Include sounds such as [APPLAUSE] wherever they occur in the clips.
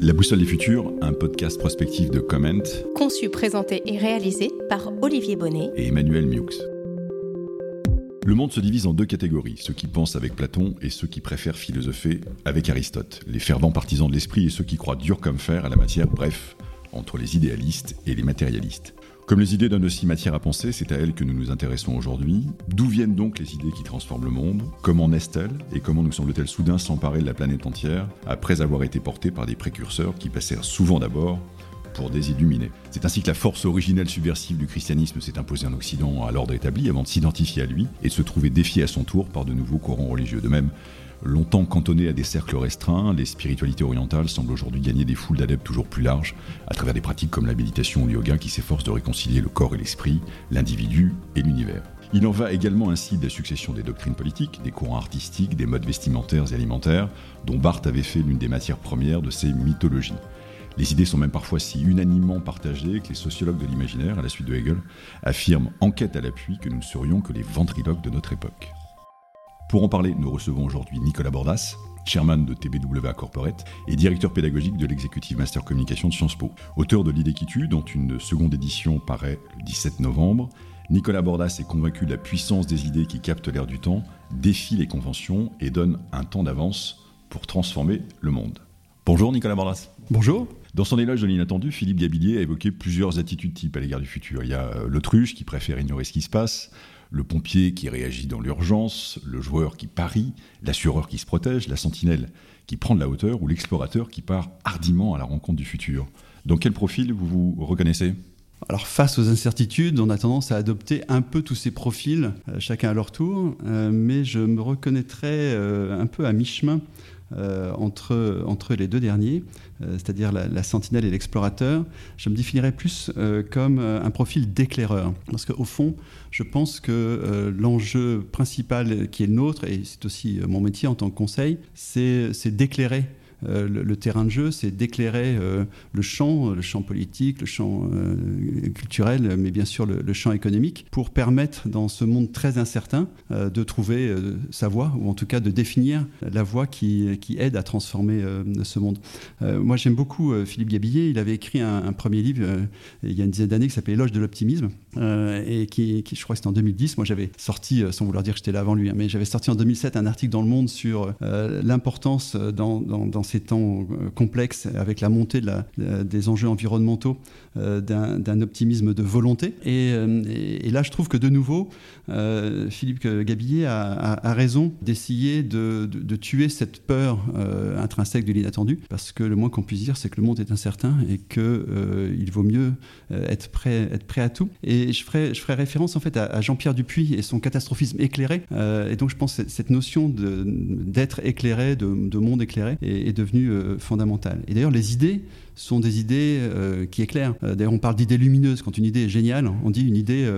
La Boussole des Futurs, un podcast prospectif de Comment, conçu, présenté et réalisé par Olivier Bonnet et Emmanuel Miux. Le monde se divise en deux catégories, ceux qui pensent avec Platon et ceux qui préfèrent philosopher avec Aristote, les fervents partisans de l'esprit et ceux qui croient dur comme fer à la matière, bref, entre les idéalistes et les matérialistes. Comme les idées donnent aussi matière à penser, c'est à elles que nous nous intéressons aujourd'hui. D'où viennent donc les idées qui transforment le monde? Comment naissent-elles? Et comment nous semble-t-elle soudain s'emparer de la planète entière après avoir été portées par des précurseurs qui passèrent souvent d'abord pour des illuminés? C'est ainsi que la force originelle subversive du christianisme s'est imposée en Occident à l'ordre établi avant de s'identifier à lui et de se trouver défié à son tour par de nouveaux courants religieux. De même, Longtemps cantonnés à des cercles restreints, les spiritualités orientales semblent aujourd'hui gagner des foules d'adeptes toujours plus larges à travers des pratiques comme la méditation ou le yoga qui s'efforcent de réconcilier le corps et l'esprit, l'individu et l'univers. Il en va également ainsi de la succession des doctrines politiques, des courants artistiques, des modes vestimentaires et alimentaires, dont Barthes avait fait l'une des matières premières de ses mythologies. Les idées sont même parfois si unanimement partagées que les sociologues de l'imaginaire, à la suite de Hegel, affirment, enquête à l'appui, que nous ne serions que les ventriloques de notre époque. Pour en parler, nous recevons aujourd'hui Nicolas Bordas, chairman de TBWA Corporate et directeur pédagogique de l'exécutive Master Communication de Sciences Po. Auteur de L'idée qui tue, dont une seconde édition paraît le 17 novembre, Nicolas Bordas est convaincu de la puissance des idées qui captent l'air du temps, défient les conventions et donnent un temps d'avance pour transformer le monde. Bonjour Nicolas Bordas. Bonjour. Dans son éloge de l'inattendu, Philippe Gabillier a évoqué plusieurs attitudes types à l'égard du futur. Il y a euh, l'autruche qui préfère ignorer ce qui se passe, le pompier qui réagit dans l'urgence, le joueur qui parie, l'assureur qui se protège, la sentinelle qui prend de la hauteur ou l'explorateur qui part hardiment à la rencontre du futur. Dans quel profil vous vous reconnaissez? Alors face aux incertitudes, on a tendance à adopter un peu tous ces profils, euh, chacun à leur tour, euh, mais je me reconnaîtrais euh, un peu à mi-chemin euh, entre, entre les deux derniers, euh, c'est-à-dire la, sentinelle et l'explorateur, je me définirais plus euh, comme un profil d'éclaireur. Parce qu'au fond, je pense que l'enjeu principal qui est le nôtre, et c'est aussi mon métier en tant que conseil, c'est d'éclairer euh, le, terrain de jeu, c'est d'éclairer euh, le champ, le champ politique, le champ euh, culturel, mais bien sûr le, champ économique, pour permettre dans ce monde très incertain de trouver sa voie, ou en tout cas de définir la voie qui, aide à transformer ce monde. moi j'aime beaucoup Philippe Gabillet, il avait écrit un, premier livre il y a une dizaine d'années qui s'appelait Éloge de l'optimisme, et qui, je crois que c'était en 2010, moi j'avais sorti, sans vouloir dire que j'étais là avant lui, hein, mais j'avais sorti en 2007 un article dans Le Monde sur l'importance dans, ces temps euh, complexes, avec la montée des enjeux environnementaux, euh, d'un optimisme de volonté. Euh, et, là, je trouve que de nouveau, Philippe Gabillet a, raison d'essayer de, tuer cette peur intrinsèque de l'inattendu, parce que le moins qu'on puisse dire, c'est que le monde est incertain et qu'il vaut mieux être, prêt, être prêt à tout. Et je ferai, je ferai référence en fait à, Jean-Pierre Dupuis et son catastrophisme éclairé. et donc, je pense que cette notion d'être éclairé, de, de, monde éclairé, est, est devenu euh, fondamentale. Et d'ailleurs, les idées sont des idées euh, qui éclairent. Euh, d'ailleurs, on parle d'idées lumineuses. Quand une idée est géniale, on dit une idée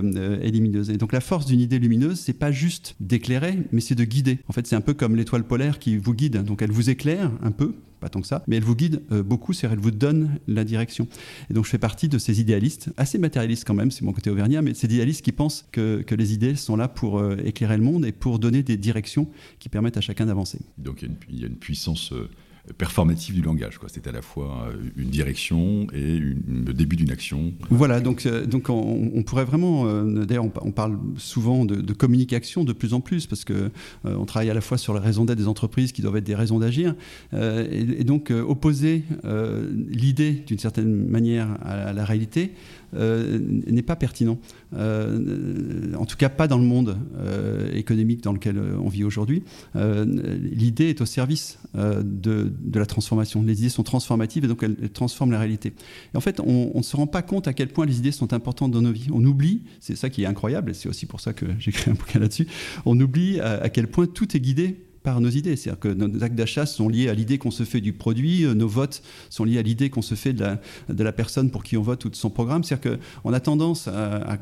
est lumineuse. Et donc, la force d'une idée lumineuse, c'est pas juste d'éclairer, mais c'est de guider. En fait, c'est un peu comme l'étoile polaire qui vous guide. Donc, elle vous éclaire un peu, pas tant que ça, mais elle vous guide beaucoup, c'est-à-dire elle vous donne la direction. Et donc je fais partie de ces idéalistes, assez matérialistes quand même, c'est mon côté auvergnat, mais ces idéalistes qui pensent que les idées sont là pour éclairer le monde et pour donner des directions qui permettent à chacun d'avancer. Donc il y, a une puissance performatif du langage. C'est à la fois euh, une direction et le début d'une action. Voilà, donc, euh, donc on, pourrait vraiment, euh, d'ailleurs on, parle souvent de, communication de plus en plus, parce qu'on on travaille à la fois sur les raisons d'être des entreprises qui doivent être des raisons d'agir, et, donc opposer l'idée d'une certaine manière à la réalité, n'est pas pertinent. Euh, en tout cas, pas dans le monde euh, économique dans lequel on vit aujourd'hui. L'idée est au service de, la transformation. Les idées sont transformatives et donc elles, transforment la réalité. Et en fait, on ne se rend pas compte à quel point les idées sont importantes dans nos vies. On oublie, c'est ça qui est incroyable, et c'est aussi pour ça que [LAUGHS] j'ai écrit un bouquin là-dessus, on oublie à quel point tout est guidé par nos idées. C'est-à-dire que nos actes d'achat sont liés à l'idée qu'on se fait du produit, euh, nos votes sont liés à l'idée qu'on se fait de la, personne pour qui on vote ou de son programme. C'est-à-dire qu'on a tendance à,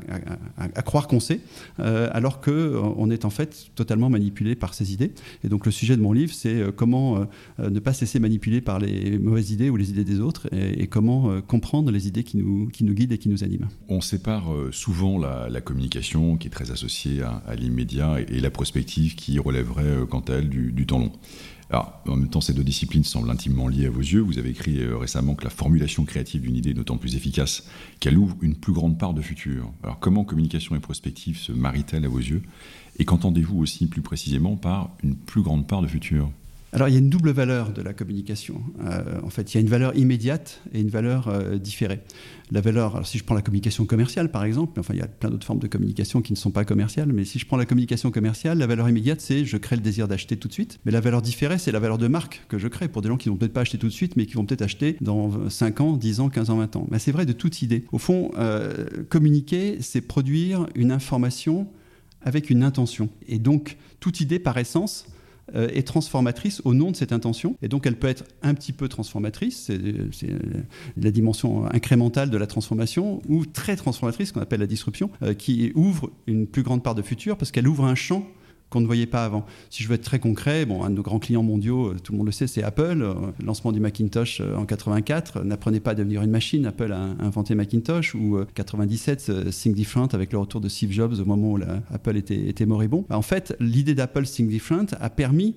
croire qu'on sait, euh, alors qu'on euh, est en fait totalement manipulé par ces idées. Et donc le sujet de mon livre, c'est comment ne pas se laisser manipuler par les mauvaises idées ou les idées des autres et, comment comprendre les idées qui nous, qui nous guident et qui nous animent. On sépare souvent la, communication qui est très associée à, l'immédiat et, la prospective qui relèverait quant à elle du, temps long. Alors, en même temps, ces deux disciplines semblent intimement liées à vos yeux. Vous avez écrit euh, récemment que la formulation créative d'une idée est d'autant plus efficace qu'elle ouvre une plus grande part de futur. Alors, comment communication et prospective se marient-elles à vos yeux? Et qu'entendez-vous aussi plus précisément par une plus grande part de futur? Alors il y a une double valeur de la communication. Euh, en fait, il y a une valeur immédiate et une valeur euh, différée. La valeur, alors si je prends la communication commerciale par exemple, enfin il y a plein d'autres formes de communication qui ne sont pas commerciales, mais si je prends la communication commerciale, la valeur immédiate c'est je crée le désir d'acheter tout de suite. Mais la valeur différée c'est la valeur de marque que je crée pour des gens qui ne vont peut-être pas acheter tout de suite, mais qui vont peut-être acheter dans 5 ans, 10 ans, 15 ans, 20 ans. Mais c'est vrai de toute idée. Au fond, euh, communiquer, c'est produire une information avec une intention. Et donc, toute idée, par essence, euh, est transformatrice au nom de cette intention. Et donc elle peut être un petit peu transformatrice, c'est euh, la dimension incrémentale de la transformation, ou très transformatrice, qu'on appelle la disruption, euh, qui ouvre une plus grande part de futur parce qu'elle ouvre un champ qu'on ne voyait pas avant. Si je veux être très concret, bon, un de nos grands clients mondiaux, euh, tout le monde le sait, c'est Apple. Euh, lancement du Macintosh euh, en 84 n'apprenait pas à devenir une machine. Apple a inventé Macintosh ou 97 Think avec le retour de Steve Jobs au moment où Apple était, était moribond. En fait, l'idée d'Apple Think Different a permis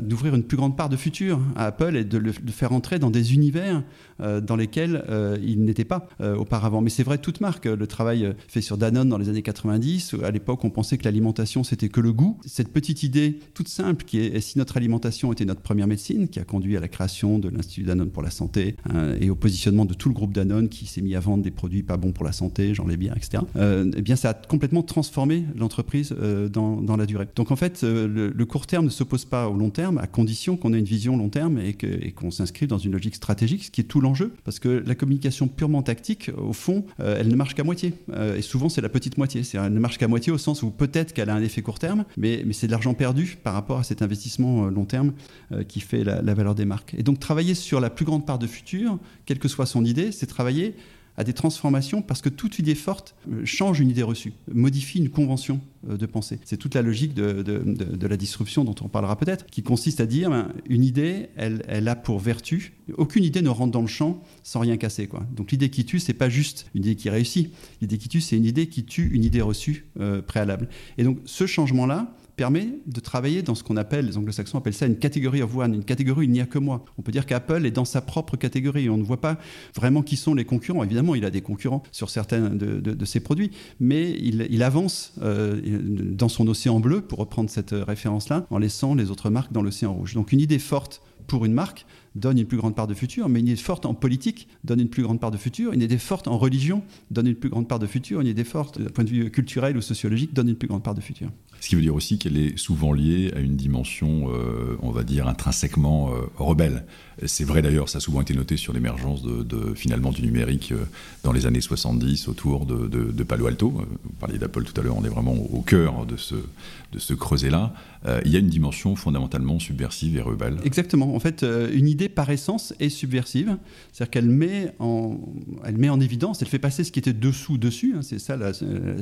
d'ouvrir une plus grande part de futur à Apple et de le faire entrer dans des univers dans lesquels il n'était pas auparavant. Mais c'est vrai toute marque. Le travail fait sur Danone dans les années 90, à l'époque on pensait que l'alimentation c'était que le goût cette petite idée toute simple qui est si notre alimentation était notre première médecine, qui a conduit à la création de l'Institut Danone pour la santé hein, et au positionnement de tout le groupe Danone qui s'est mis à vendre des produits pas bons pour la santé, genre les bières, etc. Euh, eh bien, ça a complètement transformé l'entreprise euh, dans, la durée. Donc en fait, euh, le, court terme ne s'oppose pas au long terme, à condition qu'on ait une vision long terme et qu'on s'inscrive dans une logique stratégique, ce qui est tout l'enjeu. Parce que la communication purement tactique, au fond, elle ne marche qu'à moitié. et souvent, c'est la petite moitié. Elle ne marche qu'à moitié au sens où peut-être qu'elle a un effet court terme, mais mais, c'est de l'argent perdu par rapport à cet investissement euh, long terme euh, qui fait la, valeur des marques. Et donc travailler sur la plus grande part de futur, quelle que soit son idée, c'est travailler à des transformations parce que toute idée forte euh, change une idée reçue, modifie une convention de pensée. C'est toute la logique de, la disruption dont on parlera peut-être, qui consiste à dire ben, une idée, elle, a pour vertu, aucune idée ne rentre dans le champ sans rien casser. Donc l'idée qui tue, c'est pas juste une idée qui réussit. L'idée qui tue, c'est une idée qui tue une idée reçue préalable. Et donc ce changement-là, permet de travailler dans ce qu'on appelle, les anglo-saxons appellent ça une catégorie of one, une catégorie il n'y a que moi. On peut dire qu'Apple est dans sa propre catégorie. On ne voit pas vraiment qui sont les concurrents. Évidemment, il a des concurrents sur certains de, ses produits, mais il, avance euh, dans son océan bleu, pour reprendre cette référence-là, en laissant les autres marques dans l'océan rouge. Donc une idée forte pour une marque donne une plus grande part de futur, mais une idée forte en politique donne une plus grande part de futur, une idée forte en religion donne une plus grande part de futur, une idée forte d'un point de vue culturel ou sociologique donne une plus grande part de futur. Ce qui veut dire aussi qu'elle est souvent liée à une dimension, euh, on va dire, intrinsèquement euh, rebelle. C'est vrai d'ailleurs, ça a souvent été noté sur l'émergence de, finalement du numérique euh, dans les années 70 autour de, Palo Alto. Vous parliez d'Apple tout à l'heure, on est vraiment au cœur de ce, de ce creuset-là. il y a une dimension fondamentalement subversive et rebelle. Exactement. En fait, une idée par essence est subversive. C'est-à-dire qu'elle met, en, met en évidence, elle fait passer ce qui était dessous dessus, hein, c'est ça la,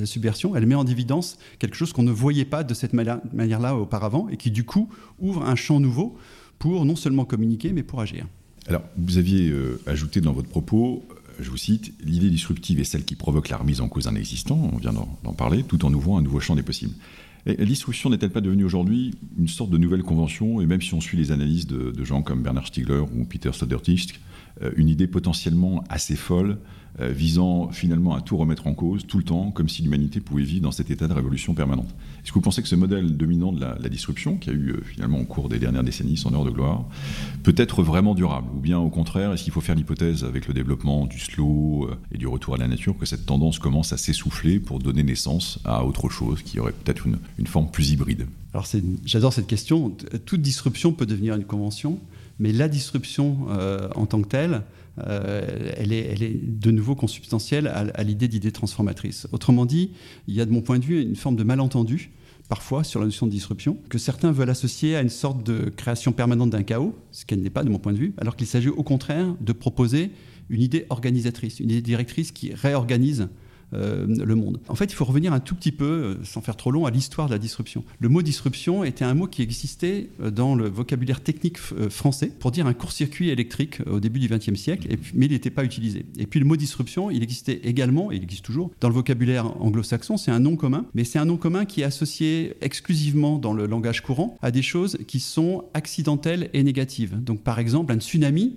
subversion, elle met en évidence quelque chose qu'on ne voyait pas de cette manière-là auparavant et qui du coup ouvre un champ nouveau pour non seulement communiquer mais pour agir. Alors, vous aviez euh, ajouté dans votre propos, je vous cite, l'idée disruptive est celle qui provoque la remise en cause d'un existant, on vient d'en parler, tout en ouvrant un nouveau champ des possibles. La disruption n'est-elle pas devenue aujourd'hui une sorte de nouvelle convention Et même si on suit les analyses de, gens comme Bernard Stiegler ou Peter Sodertich, une idée potentiellement assez folle euh, visant finalement à tout remettre en cause tout le temps, comme si l'humanité pouvait vivre dans cet état de révolution permanente. Est-ce que vous pensez que ce modèle dominant de la, disruption, qui a eu euh, finalement au cours des dernières décennies son heure de gloire, peut être vraiment durable? Ou bien au contraire, est-ce qu'il faut faire l'hypothèse avec le développement du slow euh, et du retour à la nature que cette tendance commence à s'essouffler pour donner naissance à autre chose qui aurait peut-être une, une forme plus hybride? Alors j'adore cette question. Toute disruption peut devenir une convention, mais la disruption en tant que telle, euh, elle, est, de nouveau consubstantielle à, l'idée d'idée transformatrice. Autrement dit, il y a de mon point de vue une forme de malentendu parfois sur la notion de disruption, que certains veulent associer à une sorte de création permanente d'un chaos, ce qu'elle n'est pas de mon point de vue, alors qu'il s'agit au contraire de proposer une idée organisatrice, une idée directrice qui réorganise le monde. En fait, il faut revenir un tout petit peu, sans faire trop long, à l'histoire de la disruption. Le mot disruption était un mot qui existait dans le vocabulaire technique français pour dire un court-circuit électrique au début du XXe siècle, mais il n'était pas utilisé. Et puis le mot disruption, il existait également, et il existe toujours, dans le vocabulaire anglo-saxon, c'est un nom commun, mais c'est un nom commun qui est associé exclusivement dans le langage courant à des choses qui sont accidentelles et négatives. Donc par exemple, un tsunami euh,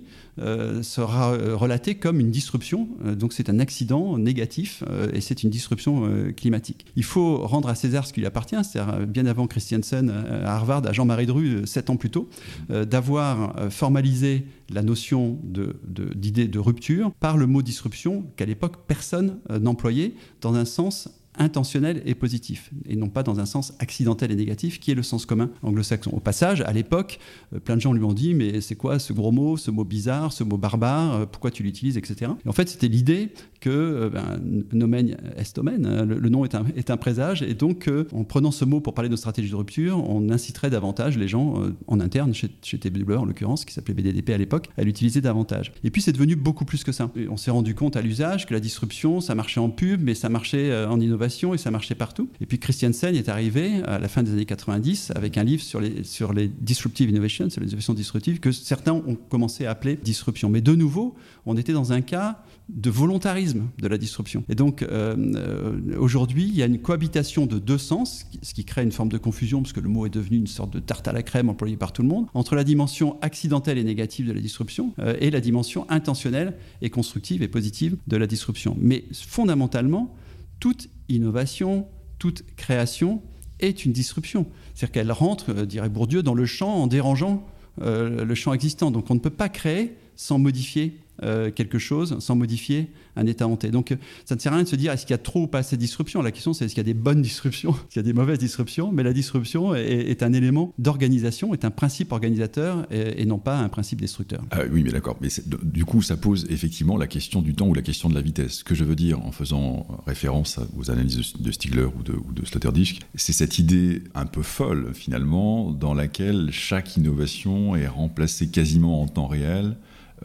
sera euh, relaté comme une disruption, euh, donc c'est un accident négatif et c'est une disruption climatique. Il faut rendre à César ce qui lui appartient, c'est-à-dire bien avant Christiansen à Harvard, à Jean-Marie Dru, sept ans plus tôt, d'avoir formalisé la notion d'idée de rupture par le mot disruption qu'à l'époque personne n'employait dans un sens intentionnel et positif, et non pas dans un sens accidentel et négatif, qui est le sens commun anglo-saxon. Au passage, à l'époque, euh, plein de gens lui ont dit, mais c'est quoi ce gros mot, ce mot bizarre, ce mot barbare, euh, pourquoi tu l'utilises, etc. Et en fait, c'était l'idée que euh, ben, nomen est omen, hein, le, nom est un, est un, présage, et donc en prenant ce mot pour parler de stratégie de rupture, on inciterait davantage les gens en interne, chez, chez TBW en l'occurrence, qui s'appelait BDDP à l'époque, à l'utiliser davantage. Et puis c'est devenu beaucoup plus que ça. on s'est rendu compte à l'usage que la disruption, ça marchait en pub, mais ça marchait en innovation et ça marchait partout. Et puis Christiansen est arrivé à la fin des années 90 avec un livre sur les, sur les disruptive innovations, sur les innovations disruptives, que certains ont commencé à appeler disruption. Mais de nouveau, on était dans un cas de volontarisme de la disruption. Et donc euh, euh, aujourd'hui, il y a une cohabitation de deux sens, ce qui crée une forme de confusion, parce que le mot est devenu une sorte de tarte à la crème employée par tout le monde, entre la dimension accidentelle et négative de la disruption euh, et la dimension intentionnelle et constructive et positive de la disruption. Mais fondamentalement, toute innovation, toute création est une disruption. C'est-à-dire qu'elle rentre, dirait Bourdieu, dans le champ en dérangeant le champ existant. Donc on ne peut pas créer sans modifier euh, quelque chose sans modifier un état hanté. Donc ça ne sert à rien de se dire est-ce qu'il y a trop ou pas assez de disruption? La question c'est est-ce qu'il y a des bonnes disruptions, est-ce qu'il y a des mauvaises disruptions? Mais la disruption est, un élément d'organisation, est un principe organisateur et, non pas un principe destructeur. Ah oui, mais d'accord. Mais du coup, ça pose effectivement la question du temps ou la question de la vitesse. Ce que je veux dire en faisant référence aux analyses de, Stigler ou de, ou de Sloterdijk, c'est cette idée un peu folle finalement dans laquelle chaque innovation est remplacée quasiment en temps réel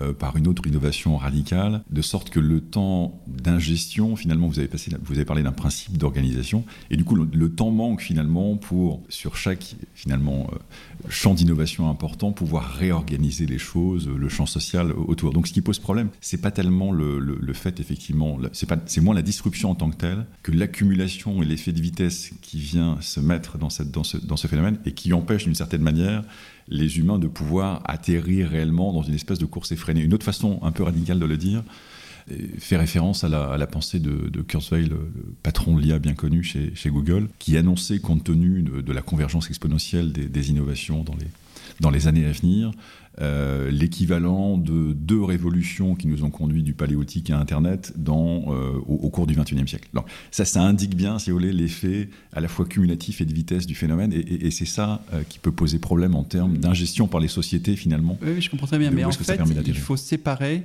euh, par une autre innovation radicale, de sorte que le temps d'ingestion, finalement, vous avez, parlé d'un principe d'organisation, et du coup, le, temps manque finalement pour, sur chaque finalement euh, champ d'innovation important, pouvoir réorganiser les choses, le champ social autour. Donc, ce qui pose problème, c'est pas tellement le, le, fait, effectivement, c'est moins la disruption en tant que telle que l'accumulation et l'effet de vitesse qui vient se mettre dans, cette, dans, ce, dans ce phénomène et qui empêche d'une certaine manière les humains de pouvoir atterrir réellement dans une espèce de course effrénée. Une autre façon un peu radicale de le dire fait référence à la, pensée de, Kurzweil, le, patron de l'IA bien connu chez, Google, qui annonçait, compte tenu de, la convergence exponentielle des, innovations dans les, dans les années à venir, euh, l'équivalent de deux révolutions qui nous ont conduit du paléotique à Internet dans, euh, au, cours du XXIe siècle. Donc, ça, ça indique bien, si vous voulez, l'effet à la fois cumulatif et de vitesse du phénomène, et, c'est ça euh, qui peut poser problème en termes d'ingestion par les sociétés, finalement. Oui, je comprends très bien, mais en fait, il faut séparer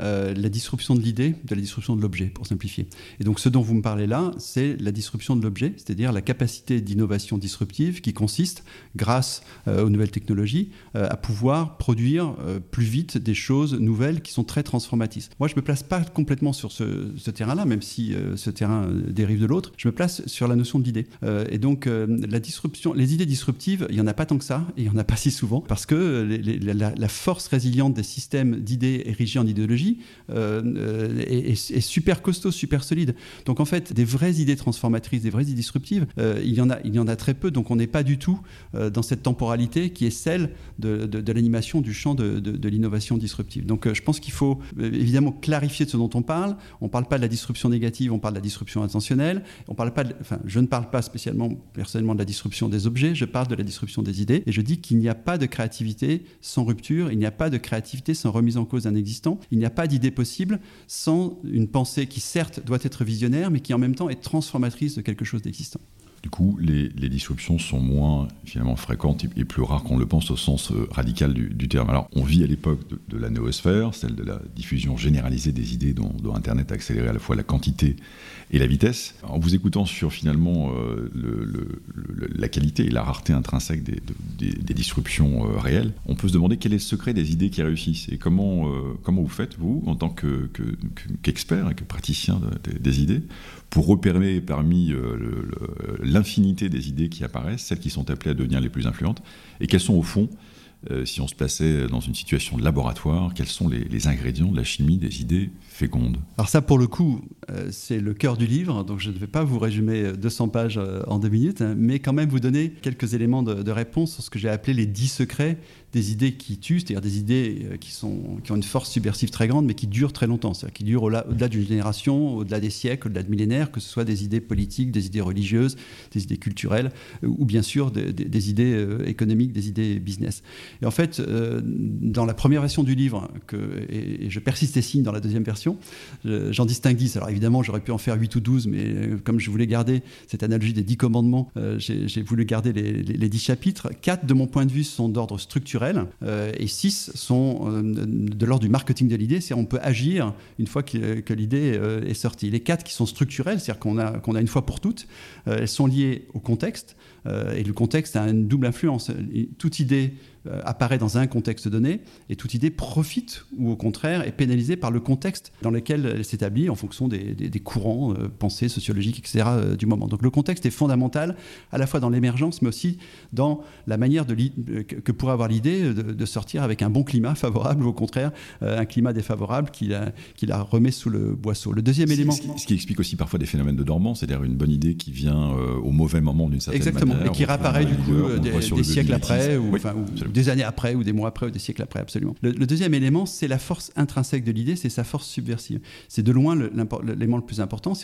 euh, la disruption de l'idée de la disruption de l'objet, pour simplifier. Et donc ce dont vous me parlez là, c'est la disruption de l'objet, c'est-à-dire la capacité d'innovation disruptive qui consiste, grâce euh, aux nouvelles technologies, euh, à pouvoir produire plus vite des choses nouvelles qui sont très transformatrices. Moi, je ne me place pas complètement sur ce, terrain-là, même si ce terrain dérive de l'autre. Je me place sur la notion de l'idée. et donc la disruption, les idées disruptives, il n'y en a pas tant que ça, et il n'y en a pas si souvent, parce que la, la force résiliente des systèmes d'idées érigés en idéologie euh, est, super costaud, super solide. Donc en fait, des vraies idées transformatrices, des vraies idées disruptives, euh, il, y en a, il y en a très peu. Donc on n'est pas du tout euh, dans cette temporalité qui est celle de, l'animation du champ de, de l'innovation disruptive. Donc je pense qu'il faut évidemment clarifier de ce dont on parle. On ne parle pas de la disruption négative, on parle de la disruption intentionnelle. On parle pas enfin, je ne parle pas spécialement personnellement de la disruption des objets, je parle de la disruption des idées. Et je dis qu'il n'y a pas de créativité sans rupture, il n'y a pas de créativité sans remise en cause d'un existant, il n'y a pas d'idée possible sans une pensée qui certes doit être visionnaire, mais qui en même temps est transformatrice de quelque chose d'existant. Du coup, les, disruptions sont moins finalement fréquentes et, plus rares qu'on le pense au sens euh, radical du, terme. Alors, on vit à l'époque de, la noosphère, celle de la diffusion généralisée des idées dont, Internet a accéléré à la fois la quantité et la vitesse. En vous écoutant sur finalement euh, la qualité et la rareté intrinsèque des, disruptions euh, réelles, on peut se demander quel est le secret des idées qui réussissent et comment, comment vous faites, vous, en tant qu'expert et que praticien des idées, pour repérer parmi l'infinité des idées qui apparaissent, celles qui sont appelées à devenir les plus influentes, et quelles sont au fond, euh, si on se plaçait dans une situation de laboratoire, quels sont les, ingrédients de la chimie des idées fécondes Alors ça, pour le coup, euh, c'est le cœur du livre, donc je ne vais pas vous résumer 200 pages euh, en deux minutes, hein, mais quand même vous donner quelques éléments de, réponse sur ce que j'ai appelé les 10 secrets des idées qui tuent, c'est-à-dire des idées qui, sont, qui ont une force subversive très grande, mais qui durent très longtemps, c'est-à-dire qui durent au-delà d'une génération, au-delà des siècles, au-delà de millénaires, que ce soit des idées politiques, des idées religieuses, des idées culturelles, ou bien sûr des, idées économiques, des idées business. Et en fait, dans la première version du livre, et, je persiste et signe dans la deuxième version, j'en distingue 10. Alors évidemment, j'aurais pu en faire 8 ou 12, mais comme je voulais garder cette analogie des 10 commandements, j'ai voulu garder les, les, les 10 chapitres. 4, de mon point de vue, sont d'ordre structurel euh, et six sont euh, de l'ordre du marketing de l'idée, c'est-à-dire on peut agir une fois que, l'idée euh, est sortie. Les quatre qui sont structurels, c'est-à-dire qu'on a, qu'on a une fois pour toutes, elles sont liées au contexte, et le contexte a une double influence. Toute idée euh, apparaît dans un contexte donné et toute idée profite ou au contraire est pénalisée par le contexte dans lequel elle s'établit en fonction des, courants, euh, pensées, sociologiques, etc. Euh, du moment. Donc le contexte est fondamental à la fois dans l'émergence mais aussi dans la manière de que pourrait avoir l'idée de, sortir avec un bon climat [LAUGHS] favorable ou au contraire un climat défavorable qui la, qui la remet sous le boisseau. Le deuxième élément... Ce qui, explique aussi parfois des phénomènes de dormance, c'est-à-dire une bonne idée qui vient au mauvais moment d'une certaine Exactement, manière. et qui réapparaît du coup des, siècles après ou, des années après ou des mois après ou des siècles après, absolument. Le, deuxième élément, c'est la force intrinsèque de l'idée, c'est sa force subversive. C'est de loin l'élément le, plus important.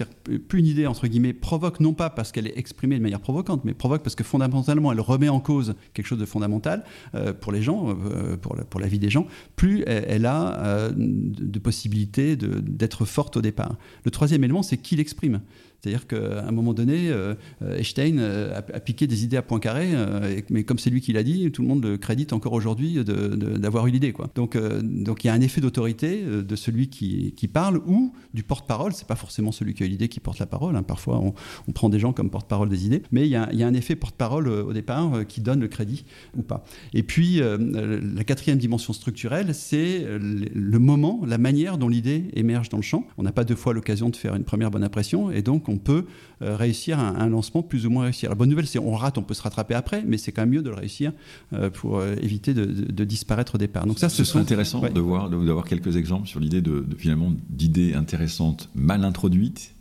Plus une idée, entre guillemets, provoque non pas parce qu'elle est exprimée de manière provocante, mais provoque parce que fondamentalement, elle remet en cause quelque chose de fondamental euh, pour les gens, euh, pour, la, vie des gens, plus elle, a euh, de, possibilités d'être forte au départ. Le troisième élément, c'est qui l'exprime. C'est-à-dire qu'à un moment donné, euh, Einstein euh, a, piqué des idées à point carré, euh, mais comme c'est lui qui l'a dit, tout le monde le crédite encore aujourd'hui d'avoir eu l'idée. Donc, donc il y a un effet d'autorité de celui qui, parle ou du porte-parole. C'est pas forcément celui qui a eu l'idée qui porte la parole. Hein. Parfois, on, prend des gens comme porte-parole des idées, mais il y, a, un effet porte-parole au départ qui donne le crédit ou pas. Et puis, la quatrième dimension structurelle, c'est le moment, la manière dont l'idée émerge dans le champ. On n'a pas deux fois l'occasion de faire une première bonne impression, et donc on peut euh, réussir un, lancement plus ou moins réussi. La bonne nouvelle, c'est on rate, on peut se rattraper après, mais c'est quand même mieux de le réussir euh, pour euh, éviter de, disparaître au départ. Donc ça, ce, serait intéressant de voir, d'avoir quelques exemples sur l'idée de, finalement d'idées intéressantes mal introduites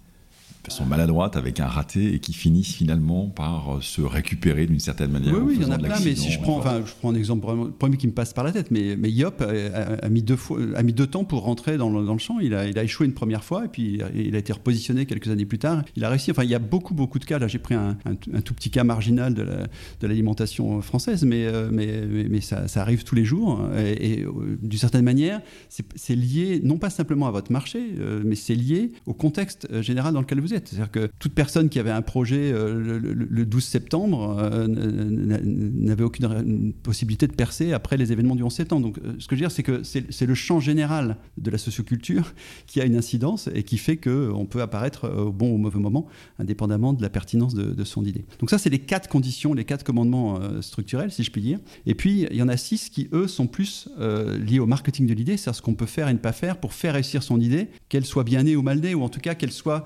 façon maladroite avec un raté et qui finissent finalement par euh, se récupérer d'une certaine manière. Oui, oui il y en a plein, mais si je prends, enfin, je prends un exemple premier qui me passe par la tête, mais, mais Yop a, mis deux fois, a mis deux temps pour rentrer dans le, dans le champ. Il a, il a, échoué une première fois et puis il a, été repositionné quelques années plus tard. Il a réussi. Enfin, il y a beaucoup, beaucoup de cas. Là, j'ai pris un, un, tout petit cas marginal de l'alimentation française, mais, euh, mais, mais, ça, ça, arrive tous les jours. Et, euh, d'une certaine manière, c'est lié non pas simplement à votre marché, mais c'est lié au contexte général dans lequel vous c'est-à-dire que toute personne qui avait un projet euh, le, 12 septembre euh, n'avait aucune possibilité de percer après les événements du 11 septembre. Donc euh, ce que je veux dire, c'est que c'est le champ général de la socioculture [LAUGHS] qui a une incidence et qui fait qu'on peut apparaître au bon ou au mauvais moment, indépendamment de la pertinence de, son idée. Donc ça, c'est les quatre conditions, les quatre commandements structurels, si je puis dire. Et puis, il y en a six qui, eux, sont plus liés au marketing de l'idée, c'est-à-dire ce qu'on peut faire et ne pas faire pour faire réussir son idée, qu'elle soit bien née ou mal née, ou en tout cas qu'elle soit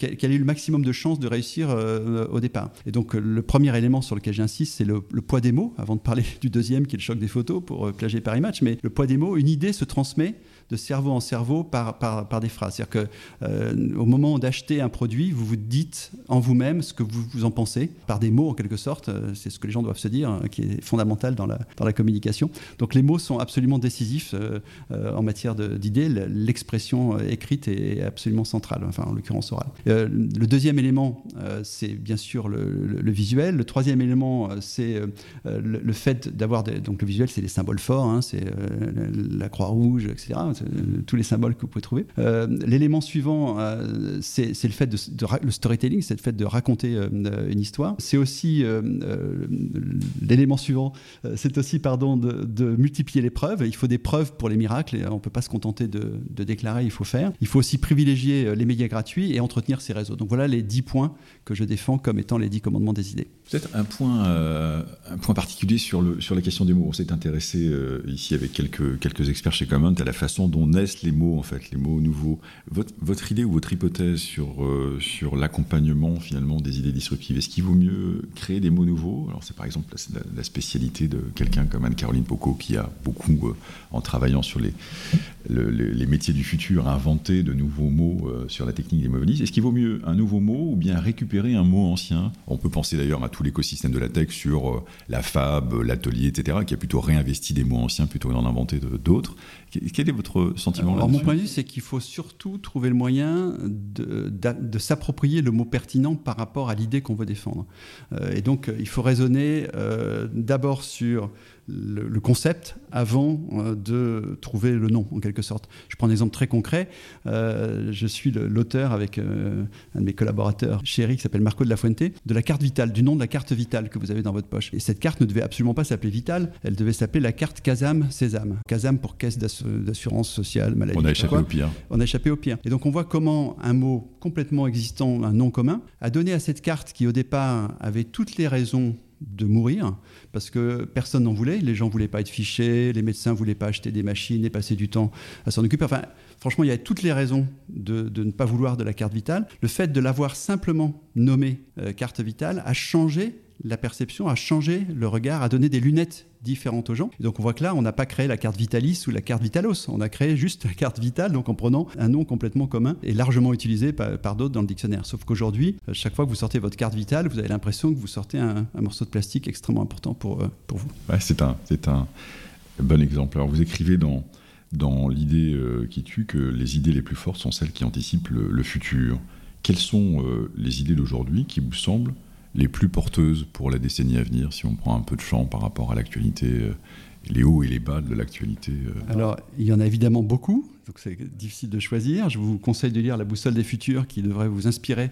quel est le maximum de chances de réussir euh, au départ. Et donc euh, le premier élément sur lequel j'insiste, c'est le, poids des mots, avant de parler [LAUGHS] du deuxième qui est le choc des photos pour euh, plager Paris Match, mais le poids des mots, une idée se transmet de cerveau en cerveau par, par, des phrases. C'est-à-dire qu'au euh, moment d'acheter un produit, vous vous dites en vous-même ce que vous, vous en pensez, par des mots en quelque sorte. Euh, c'est ce que les gens doivent se dire, hein, qui est fondamental dans la, dans la communication. Donc les mots sont absolument décisifs euh, en matière d'idées. L'expression écrite est absolument centrale, enfin en l'occurrence orale. le deuxième élément, c'est bien sûr le, visuel. Le troisième élément, c'est le, fait d'avoir... Donc le visuel, c'est les symboles forts, hein, c'est la croix rouge, etc tous les symboles que vous pouvez trouver. L'élément suivant, c'est le fait de, le storytelling, c'est le fait de raconter une histoire. C'est aussi l'élément suivant, c'est aussi pardon de, multiplier les preuves. Il faut des preuves pour les miracles. Et on peut pas se contenter de, déclarer. Il faut faire. Il faut aussi privilégier les médias gratuits et entretenir ces réseaux. Donc voilà les dix points que je défends comme étant les dix commandements des idées. Peut-être un point, euh, un point particulier sur, le, sur la question des mots. On s'est intéressé euh, ici avec quelques, quelques experts chez Comment à la façon dont naissent les mots, en fait, les mots nouveaux. Votre, idée ou votre hypothèse sur, euh, sur l'accompagnement finalement des idées disruptives, est-ce qu'il vaut mieux créer des mots nouveaux? Alors c'est par exemple la, spécialité de quelqu'un comme Anne-Caroline Poco qui a beaucoup, en travaillant sur les, les métiers du futur, inventé de nouveaux mots sur la technique des mobilistes. Est-ce qu'il vaut mieux un nouveau mot ou bien récupérer un mot ancien? On peut penser d'ailleurs à tout l'écosystème de la tech sur euh, la fab, l'atelier, etc., qui a plutôt réinvesti des mots anciens plutôt que d'en inventer d'autres. Quel est votre sentiment là Mon point de vue, c'est qu'il faut surtout trouver le moyen de, de, s'approprier le mot pertinent par rapport à l'idée qu'on veut défendre. Euh, et donc, il faut raisonner euh, d'abord sur le, concept avant euh, de trouver le nom, en quelque sorte. Je prends un exemple très concret. Euh, je suis l'auteur avec euh, un de mes collaborateurs chéris qui s'appelle Marco de la Fuente, de la carte vitale, du nom de la carte vitale que vous avez dans votre poche. Et cette carte ne devait absolument pas s'appeler Vitale, elle devait s'appeler la carte Casam Sésame. Casam pour caisse d'assurance sociale, maladie. On a échappé au pire. On a échappé au pire. Et donc on voit comment un mot complètement existant, un nom commun, a donné à cette carte qui au départ avait toutes les raisons de mourir parce que personne n'en voulait. Les gens voulaient pas être fichés, les médecins voulaient pas acheter des machines et passer du temps à s'en occuper. Enfin, franchement, il y a toutes les raisons de, ne pas vouloir de la carte vitale. Le fait de l'avoir simplement nommée euh, carte vitale a changé la perception, a changé le regard, a donné des lunettes différentes aux gens. donc on voit que là, on n'a pas créé la carte Vitalis ou la carte Vitalos, on a créé juste la carte Vitale, donc en prenant un nom complètement commun et largement utilisé par, d'autres dans le dictionnaire. Sauf qu'aujourd'hui, euh, chaque fois que vous sortez votre carte Vitale, vous avez l'impression que vous sortez un, morceau de plastique extrêmement important pour, euh, pour vous. c'est un, un bon exemple. Alors vous écrivez dans, dans l'idée euh, qui tue que les idées les plus fortes sont celles qui anticipent le, futur. Quelles sont les idées d'aujourd'hui qui vous semblent les plus porteuses pour la décennie à venir, si on prend un peu de champ par rapport à l'actualité, euh, les hauts et les bas de l'actualité euh Alors, il y en a évidemment beaucoup, donc c'est difficile de choisir. Je vous conseille de lire La boussole des futurs qui devrait vous inspirer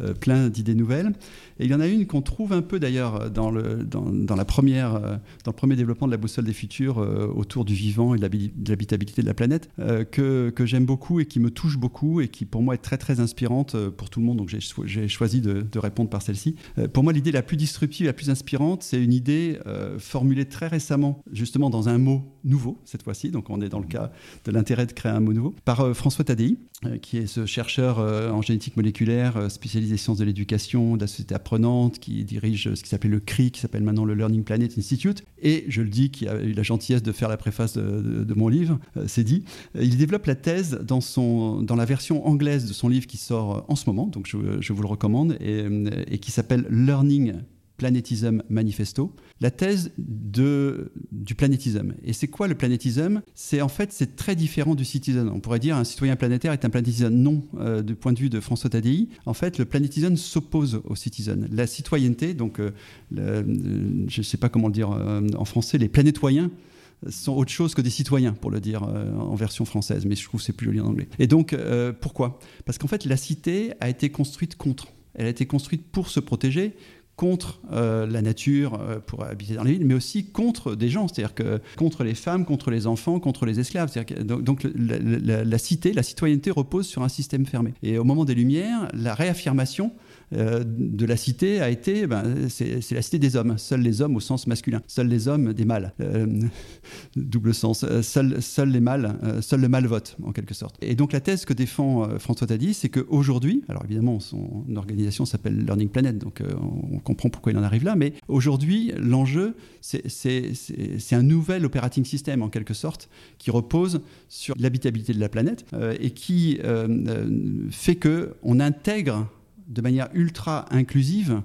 euh, plein d'idées nouvelles. Et il y en a une qu'on trouve un peu d'ailleurs dans le, dans, première, euh, dans le premier développement de la boussole des futurs autour du vivant et de l'habitabilité de la planète, que, que j'aime beaucoup et qui me touche beaucoup et qui pour moi est très très inspirante pour tout le monde. Donc j'ai choisi de, de, répondre par celle-ci. pour moi, l'idée la plus disruptive, la plus inspirante, c'est une idée formulée très récemment, justement dans un mot nouveau cette fois-ci. Donc on est dans le cas de l'intérêt de créer un mot nouveau, par François Tadei, qui est ce chercheur en génétique moléculaire spécialisé sciences de l'éducation, de la société apprenante, qui dirige ce qui s'appelait le CRI, qui s'appelle maintenant le Learning Planet Institute, et je le dis, qui a eu la gentillesse de faire la préface de, mon livre, euh, c'est dit. Il développe la thèse dans, son, dans la version anglaise de son livre qui sort en ce moment, donc je, vous le recommande, et, et qui s'appelle Learning Planétisme Manifesto, la thèse du planétisme. Et c'est quoi le planétisme? C'est en fait, c'est très différent du citizen. On pourrait dire un citoyen planétaire est un planétisme. Non, euh, du point de vue de François Tadei, en fait, le planétisme s'oppose au citizen. La citoyenneté, donc, euh, je ne sais pas comment le dire euh, en français, les planétoyens sont autre chose que des citoyens, pour le dire en version française, mais je trouve que c'est plus joli en anglais. Et donc, pourquoi? Parce qu'en fait, la cité a été construite contre. Elle a été construite pour se protéger, contre euh, la nature euh, pour habiter dans les villes, mais aussi contre des gens, c'est-à-dire que contre les femmes, contre les enfants, contre les esclaves. Donc, la, cité, la citoyenneté repose sur un système fermé. Et au moment des Lumières, la réaffirmation euh, de la cité a été, ben, c'est la cité des hommes, seuls les hommes au sens masculin, seuls les hommes des mâles, euh, [LAUGHS] double sens, euh, seuls, seuls les mâles, seul le mâle vote en quelque sorte. Et donc la thèse que défend François Tadi, c'est qu'aujourd'hui, alors évidemment son organisation s'appelle Learning Planet, donc on comprend pourquoi il en arrive là, mais aujourd'hui l'enjeu c'est un nouvel operating system en quelque sorte qui repose sur l'habitabilité de la planète et qui fait que on intègre de manière ultra inclusive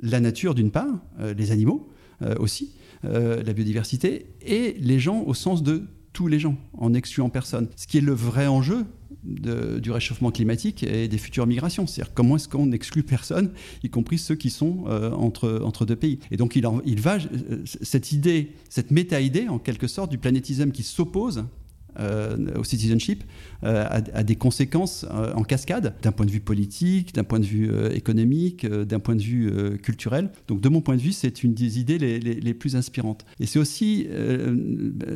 la nature d'une part, euh, les animaux euh, aussi, euh, la biodiversité, et les gens au sens de tous les gens, en excluant personne. Ce qui est le vrai enjeu du réchauffement climatique et des futures migrations. C'est-à-dire comment est-ce qu'on n'exclut personne, y compris ceux qui sont entre, entre deux pays. Et donc il, il va, cette idée, cette méta-idée en quelque sorte du planétisme qui s'oppose au citizenship a, des conséquences en cascade, d'un point de vue politique, d'un point de vue économique, d'un point de vue culturel. Donc de mon point de vue, c'est une des idées les, les, plus inspirantes. Et c'est aussi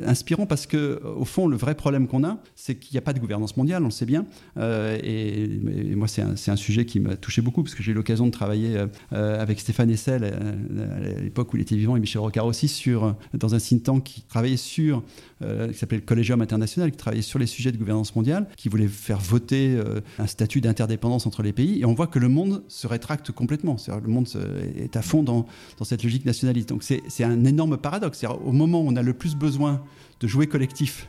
inspirant parce que, au fond, le vrai problème qu'on a, c'est qu'il n'y a pas de gouvernance mondiale, on le sait bien. Et, et, moi, c'est un, un, sujet qui m'a touché beaucoup parce que j'ai eu l'occasion de travailler avec Stéphane Essel à l'époque où il était vivant et Michel Rocard aussi sur, dans un think tank qui travaillait sur, qui s'appelait le Collegium International, qui travaillait sur les sujets de gouvernance mondiale, qui voulait faire voter un statut d'interdépendance entre les pays. Et on voit que le monde se rétracte complètement. Le monde est à fond dans, cette logique nationaliste. Donc c'est un énorme paradoxe. Au moment où on a le plus besoin de jouer collectif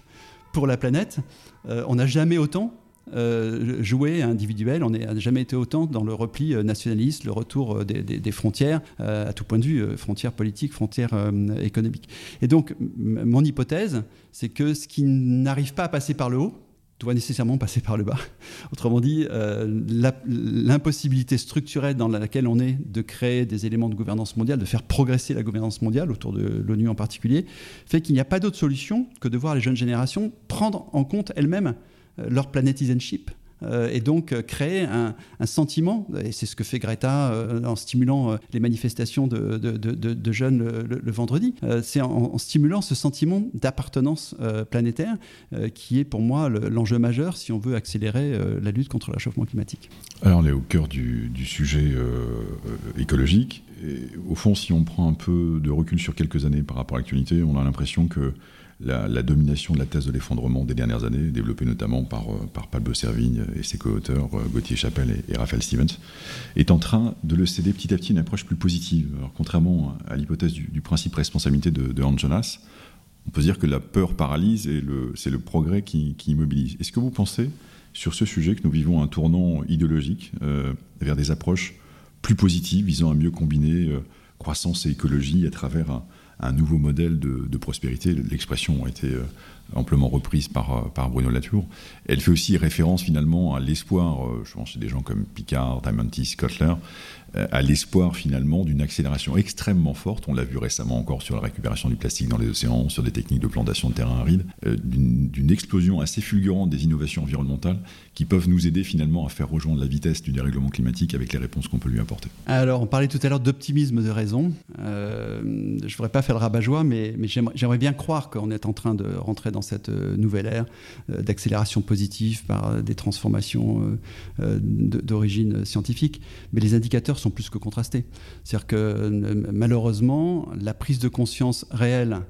pour la planète, on n'a jamais autant euh, jouer individuel. On n'a jamais été autant dans le repli euh, nationaliste, le retour euh, des, frontières, à tout point de vue, frontières politiques, frontières économiques. Et donc, mon hypothèse, c'est que ce qui n'arrive pas à passer par le haut, doit nécessairement passer par le bas. [LAUGHS] Autrement dit, l'impossibilité structurelle dans laquelle on est de créer des éléments de gouvernance mondiale, de faire progresser la gouvernance mondiale, autour de l'ONU en particulier, fait qu'il n'y a pas d'autre solution que de voir les jeunes générations prendre en compte elles-mêmes euh, leur planetizenship. Euh, et donc euh, créer un, sentiment, et c'est ce que fait Greta en stimulant les manifestations de, de, jeunes le, vendredi, c'est en, stimulant ce sentiment d'appartenance planétaire qui est pour moi l'enjeu majeur si on veut accélérer la lutte contre le réchauffement climatique. Alors on est au cœur du, sujet écologique. Et au fond, si on prend un peu de recul sur quelques années par rapport à l'actualité, on a l'impression que la, domination de la thèse de l'effondrement des dernières années, développée notamment par, euh, par Pablo Servigne et ses co-auteurs euh, Gauthier Chapelle et, Raphaël Stevens, est en train de le céder petit à petit une approche plus positive. Alors, contrairement à l'hypothèse du, principe responsabilité de, de Jonas, on peut dire que la peur paralyse et c'est le progrès qui, immobilise. Est-ce que vous pensez sur ce sujet que nous vivons un tournant idéologique euh, vers des approches plus positives visant à mieux combiner croissance et écologie à travers un, un nouveau modèle de, prospérité. L'expression a été euh, amplement reprise par, euh, par Bruno Latour. Elle fait aussi référence finalement à l'espoir, euh, je pense chez des gens comme Picard, Diamantis, Kotler, à l'espoir finalement d'une accélération extrêmement forte. On l'a vu récemment encore sur la récupération du plastique dans les océans, sur des techniques de plantation de terrain aride, euh, d'une explosion assez fulgurante des innovations environnementales qui peuvent nous aider finalement à faire rejoindre la vitesse du dérèglement climatique avec les réponses qu'on peut lui apporter. Alors, on parlait tout à l'heure d'optimisme de raison. Je ne voudrais pas le rabat-joie, mais, mais j'aimerais bien croire qu'on est en train de rentrer dans cette nouvelle ère d'accélération positive par des transformations d'origine scientifique. Mais les indicateurs sont plus que contrastés. C'est-à-dire que euh, malheureusement, la prise de conscience réelle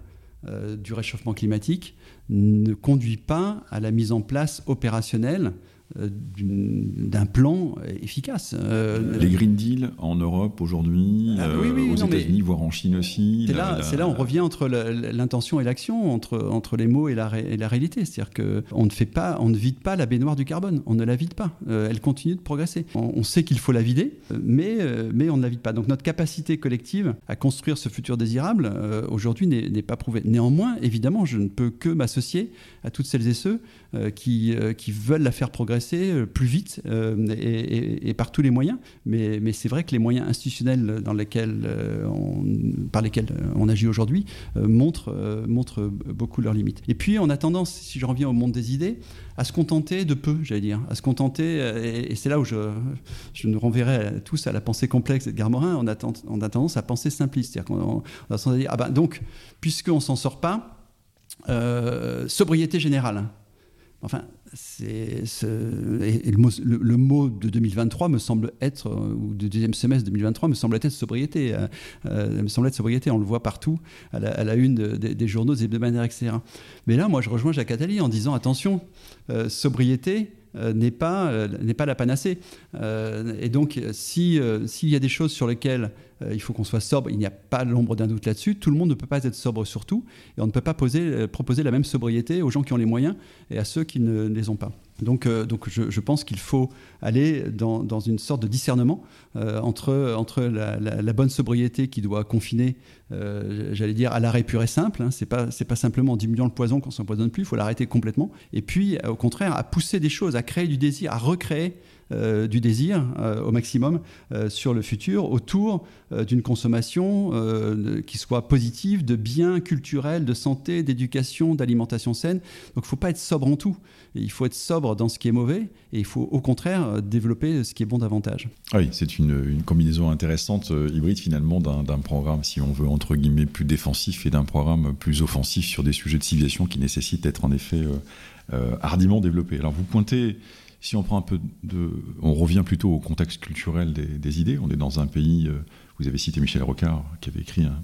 euh, du réchauffement climatique ne conduit pas à la mise en place opérationnelle euh, d'un plan efficace. Euh, les Green Deal en Europe aujourd'hui, ah, euh, aux États-Unis, voire en Chine aussi. C'est là, là, on revient entre l'intention et l'action, entre, entre les mots et la, et la réalité. C'est-à-dire qu'on ne fait pas, on ne vide pas la baignoire du carbone, on ne la vide pas. elle continue de progresser. On, sait qu'il faut la vider, mais, mais on ne la vide pas. Donc notre capacité collective à construire ce futur désirable, aujourd'hui, n'est pas prouvée. Néanmoins, évidemment, je ne peux que m'associer à toutes celles et ceux qui, qui veulent la faire progresser euh, plus vite euh, et, par tous les moyens. Mais, c'est vrai que les moyens institutionnels dans lesquels euh, par lesquels on agit aujourd'hui montrent, montrent beaucoup leurs limites. Et puis on a tendance, si je reviens au monde des idées, à se contenter de peu, j'allais dire, à se contenter, et, c'est là où je, je nous renverrai tous à la pensée complexe d'Edgar Morin, on a, tendance à penser simpliste, c'est-à-dire qu'on a tendance à dire, ah ben donc, puisqu'on s'en sort pas, sobriété générale. Enfin, le, mot, de 2023 me semble être, euh, ou du deuxième semestre 2023 me semble être sobriété. Euh, euh, me semble sobriété. On le voit partout à la, une des journaux de manière etc. Mais là, moi, je rejoins Jacques Attali en disant attention, sobriété, n'est pas, n'est pas la panacée. et donc, s'il y a des choses sur lesquelles il faut qu'on soit sobre, il n'y a pas l'ombre d'un doute là-dessus, tout le monde ne peut pas être sobre sur tout, et on ne peut pas poser, proposer la même sobriété aux gens qui ont les moyens et à ceux qui ne les ont pas. Donc, euh, donc je, pense qu'il faut aller dans, une sorte de discernement euh, entre, entre la, bonne sobriété qui doit confiner, euh, j'allais dire, à l'arrêt pur et simple. Hein, c'est pas pas simplement en diminuant le poison qu'on s'empoisonne plus. Il faut l'arrêter complètement. Et puis, au contraire, à pousser des choses, à créer du désir, à recréer du désir au maximum sur le futur autour d'une consommation qui soit positive, de biens culturels, de santé, d'éducation, d'alimentation saine. Donc il ne faut pas être sobre en tout. Il faut être sobre dans ce qui est mauvais et il faut au contraire développer ce qui est bon davantage. Ah oui, c'est une, combinaison intéressante, hybride finalement, d'un programme, si on veut, entre guillemets, plus défensif et d'un programme plus offensif sur des sujets de civilisation qui nécessitent d'être en effet hardiment développés. Alors vous pointez si on prend un peu de, on revient plutôt au contexte culturel des, idées. On est dans un pays. Vous avez cité Michel Rocard, qui avait écrit un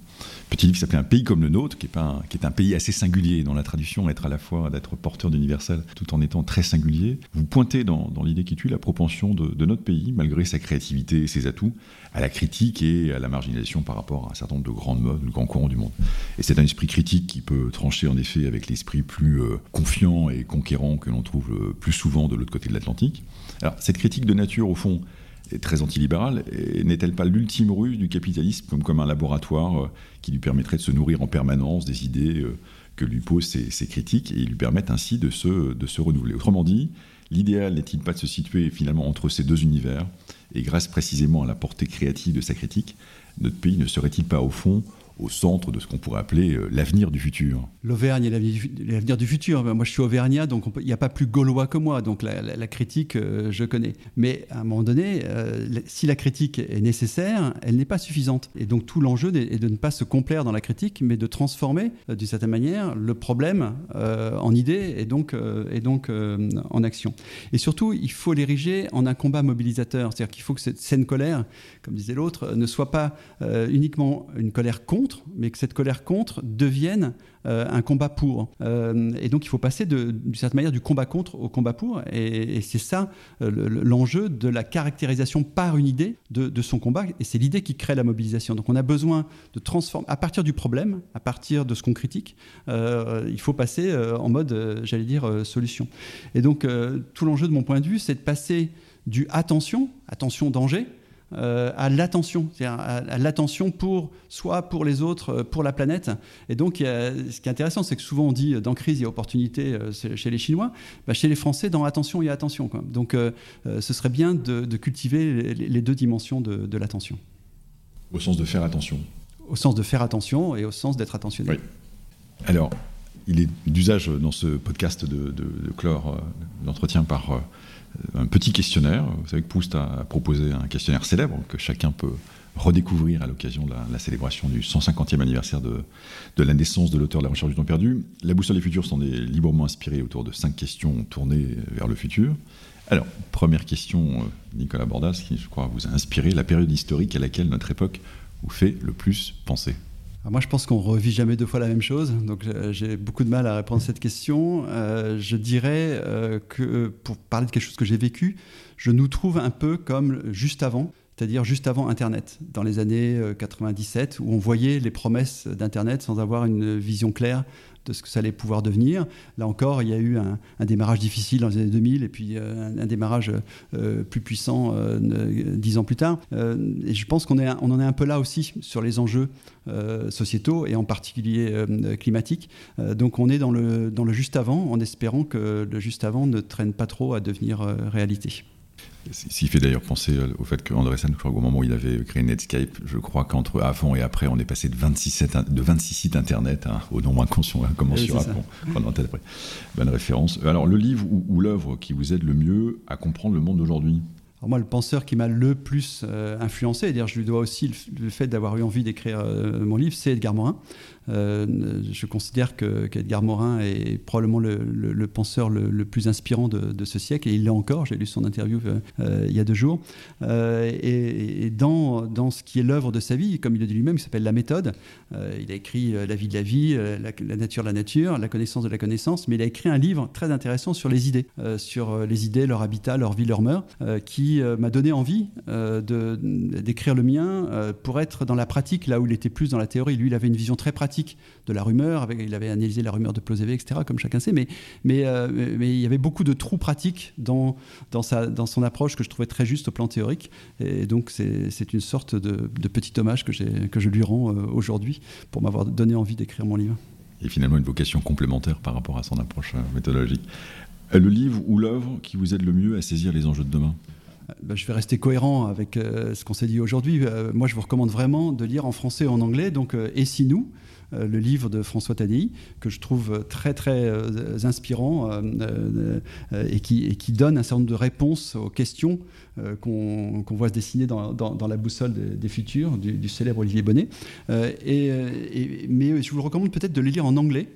petit livre qui s'appelait Un pays comme le nôtre, qui est, un pays assez singulier, dans la tradition être à la fois d'être porteur d'universel tout en étant très singulier. Vous pointez dans, l'idée qui tue la propension de, notre pays, malgré sa créativité et ses atouts, à la critique et à la marginalisation par rapport à un certain nombre de grandes modes, de grands courants du monde. Et c'est un esprit critique qui peut trancher en effet avec l'esprit plus euh, confiant et conquérant que l'on trouve euh, plus souvent de l'autre côté de l'Atlantique. Alors cette critique de nature, au fond, très antilibérale, n'est-elle pas l'ultime ruse du capitalisme comme, comme un laboratoire euh, qui lui permettrait de se nourrir en permanence des idées euh, que lui posent ses, critiques et lui permettent ainsi de se, de se renouveler? Autrement dit, l'idéal n'est-il pas de se situer finalement entre ces deux univers? Et grâce précisément à la portée créative de sa critique, notre pays ne serait-il pas au fond au centre de ce qu'on pourrait appeler euh, l'avenir du futur. L'Auvergne est l'avenir du futur. Moi, je suis auvergnat, donc il n'y a pas plus gaulois que moi, donc la, critique, euh, je connais. Mais à un moment donné, euh, si la critique est nécessaire, elle n'est pas suffisante. Et donc tout l'enjeu est de ne pas se complaire dans la critique, mais de transformer, d'une certaine manière, le problème en idée et donc, et donc en action. Et surtout, il faut l'ériger en un combat mobilisateur. C'est-à-dire qu'il faut que cette scène colère, comme disait l'autre, ne soit pas uniquement une colère mais que cette colère contre devienne euh, un combat pour. Euh, et donc il faut passer d'une certaine manière du combat contre au combat pour. Et, c'est ça euh, l'enjeu de la caractérisation par une idée de, son combat. Et c'est l'idée qui crée la mobilisation. Donc on a besoin de transformer, à partir du problème, à partir de ce qu'on critique, il faut passer en mode, j'allais dire, solution. Et donc tout l'enjeu de mon point de vue, c'est de passer du attention, attention danger, euh, à l'attention, c'est-à-dire à, l'attention pour soi, pour les autres, euh, pour la planète. Et donc, ce qui est intéressant, c'est que souvent on dit euh, dans crise, il y a opportunité chez les Chinois. Bah, chez les Français, dans attention, il y a attention. Quoi. Donc, ce serait bien de, cultiver les, deux dimensions de, l'attention. Au sens de faire attention. Au sens de faire attention et au sens d'être attentionné. Oui. Alors, il est d'usage dans ce podcast de, de clore l'entretien par un petit questionnaire. Vous savez que Proust a proposé un questionnaire célèbre que chacun peut redécouvrir à l'occasion de la, célébration du 150e anniversaire de, la naissance de l'auteur de La recherche du temps perdu. La boussole des futurs s'en est librement inspirée autour de cinq questions tournées vers le futur. Alors, première question, euh, Nicolas Bordas, qui je crois vous a inspiré, la période historique à laquelle notre époque vous fait le plus penser moi, je pense qu'on revit jamais deux fois la même chose, donc euh, j'ai beaucoup de mal à répondre à cette question. Euh, je dirais euh, que pour parler de quelque chose que j'ai vécu, je nous trouve un peu comme juste avant, c'est-à-dire juste avant Internet, dans les années 97, où on voyait les promesses d'Internet sans avoir une vision claire de ce que ça allait pouvoir devenir. Là encore, il y a eu un, démarrage difficile dans les années 2000 et puis euh, un, démarrage euh, plus puissant euh, dix ans plus tard. et je pense qu'on on en est un peu là aussi sur les enjeux sociétaux et en particulier climatiques. donc on est dans le juste avant en espérant que le juste avant ne traîne pas trop à devenir réalité. Qui fait d'ailleurs penser euh, au fait qu'André San, au moment où il avait créé Netscape, je crois qu'entre avant et après, on est passé de 26, sites, de 26 sites internet hein, au nombre incommensurable. Bonne référence. Alors, le livre ou l'œuvre qui vous aide le mieux à comprendre le monde d'aujourd'hui? Moi, le penseur qui m'a le plus euh, influencé, et dire je lui dois aussi le, fait d'avoir eu envie d'écrire euh, mon livre, c'est Edgar Morin. Euh, je considère qu'Edgar Morin est probablement le, penseur le, plus inspirant de, ce siècle, et il l'est encore. J'ai lu son interview il y a deux jours. Et, dans, dans, ce qui est l'œuvre de sa vie, comme il le dit lui-même, il s'appelle La méthode. il a écrit La vie de la vie, la, nature de la nature, La connaissance de la connaissance, mais il a écrit un livre très intéressant sur les idées, sur les idées, leur habitat, leur vie, leur mœurs, qui euh, m'a donné envie euh, d'écrire le mien euh, pour être dans la pratique, là où il était plus dans la théorie. Lui, il avait une vision très pratique de la rumeur, avec, il avait analysé la rumeur de Plausévé, etc., comme chacun sait, mais, mais, mais il y avait beaucoup de trous pratiques dans, dans, sa, dans son approche que je trouvais très juste au plan théorique. Et donc, c'est une sorte de, de, petit hommage que, que je lui rends aujourd'hui pour m'avoir donné envie d'écrire mon livre. Et finalement, une vocation complémentaire par rapport à son approche méthodologique. Le livre ou l'œuvre qui vous aide le mieux à saisir les enjeux de demain? Ben, je vais rester cohérent avec ce qu'on s'est dit aujourd'hui. moi, je vous recommande vraiment de lire en français et en anglais. Donc, Et si nous euh, le livre de François Tadei, que je trouve très très euh, inspirant euh, et qui, donne un certain nombre de réponses aux questions qu'on voit se dessiner dans, la boussole des, futurs du, célèbre Olivier Bonnet. Et, mais je vous recommande peut-être de le lire en anglais.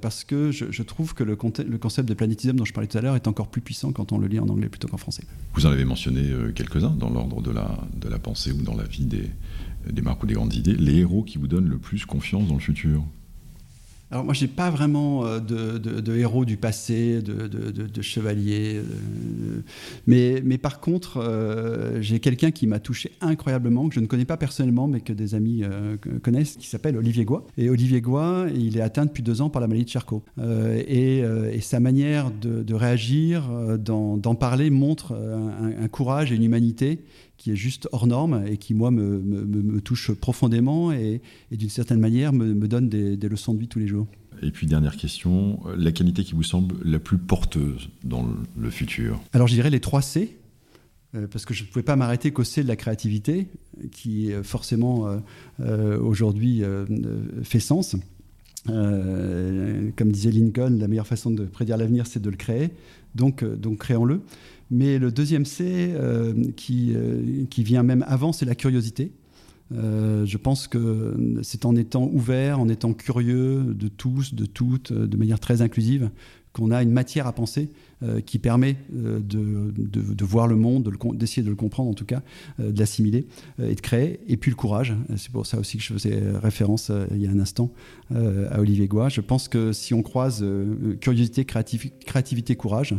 Parce que je, trouve que le, concept de planétisme dont je parlais tout à l'heure est encore plus puissant quand on le lit en anglais plutôt qu'en français. Vous en avez mentionné quelques-uns dans l'ordre de la, de la pensée ou dans la vie des, des marques ou des grandes idées, les héros qui vous donnent le plus confiance dans le futur? Alors moi, je n'ai pas vraiment euh, de, héros du passé, de, chevaliers. Euh, mais, mais, par contre, euh, j'ai quelqu'un qui m'a touché incroyablement, que je ne connais pas personnellement, mais que des amis connaissent, qui s'appelle Olivier Goy. Et Olivier Goy, il est atteint depuis deux ans par la maladie de Charcot. Et, sa manière de, réagir, d'en parler, montre un, courage et une humanité qui est juste hors norme et qui, moi, me, me, touche profondément et, d'une certaine manière me, donne des, leçons de vie tous les jours. Et puis, dernière question, la qualité qui vous semble la plus porteuse dans le futur? Alors, je dirais les trois C, euh, parce que je ne pouvais pas m'arrêter qu'au C de la créativité, qui forcément euh, aujourd'hui euh, fait sens. comme disait Lincoln, la meilleure façon de prédire l'avenir, c'est de le créer. Donc, donc créons-le. Mais le deuxième C, euh, qui, euh, qui vient même avant, c'est la curiosité. Euh, je pense que c'est en étant ouvert, en étant curieux de tous, de toutes, de manière très inclusive, qu'on a une matière à penser euh, qui permet euh, de, de, voir le monde, d'essayer de, le comprendre en tout cas, euh, de l'assimiler et de créer. Et puis le courage, c'est pour ça aussi que je faisais référence il y a un instant à Olivier Goua. Je pense que si on croise curiosité, créativité, courage,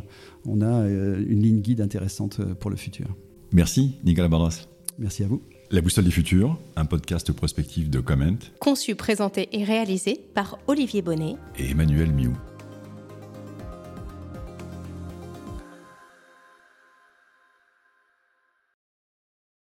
on a une ligne guide intéressante pour le futur. Merci Nicolas Barras. Merci à vous. La Boussole du Futur, un podcast prospectif de Comment. Conçu, présenté et réalisé par Olivier Bonnet et Emmanuel Miou.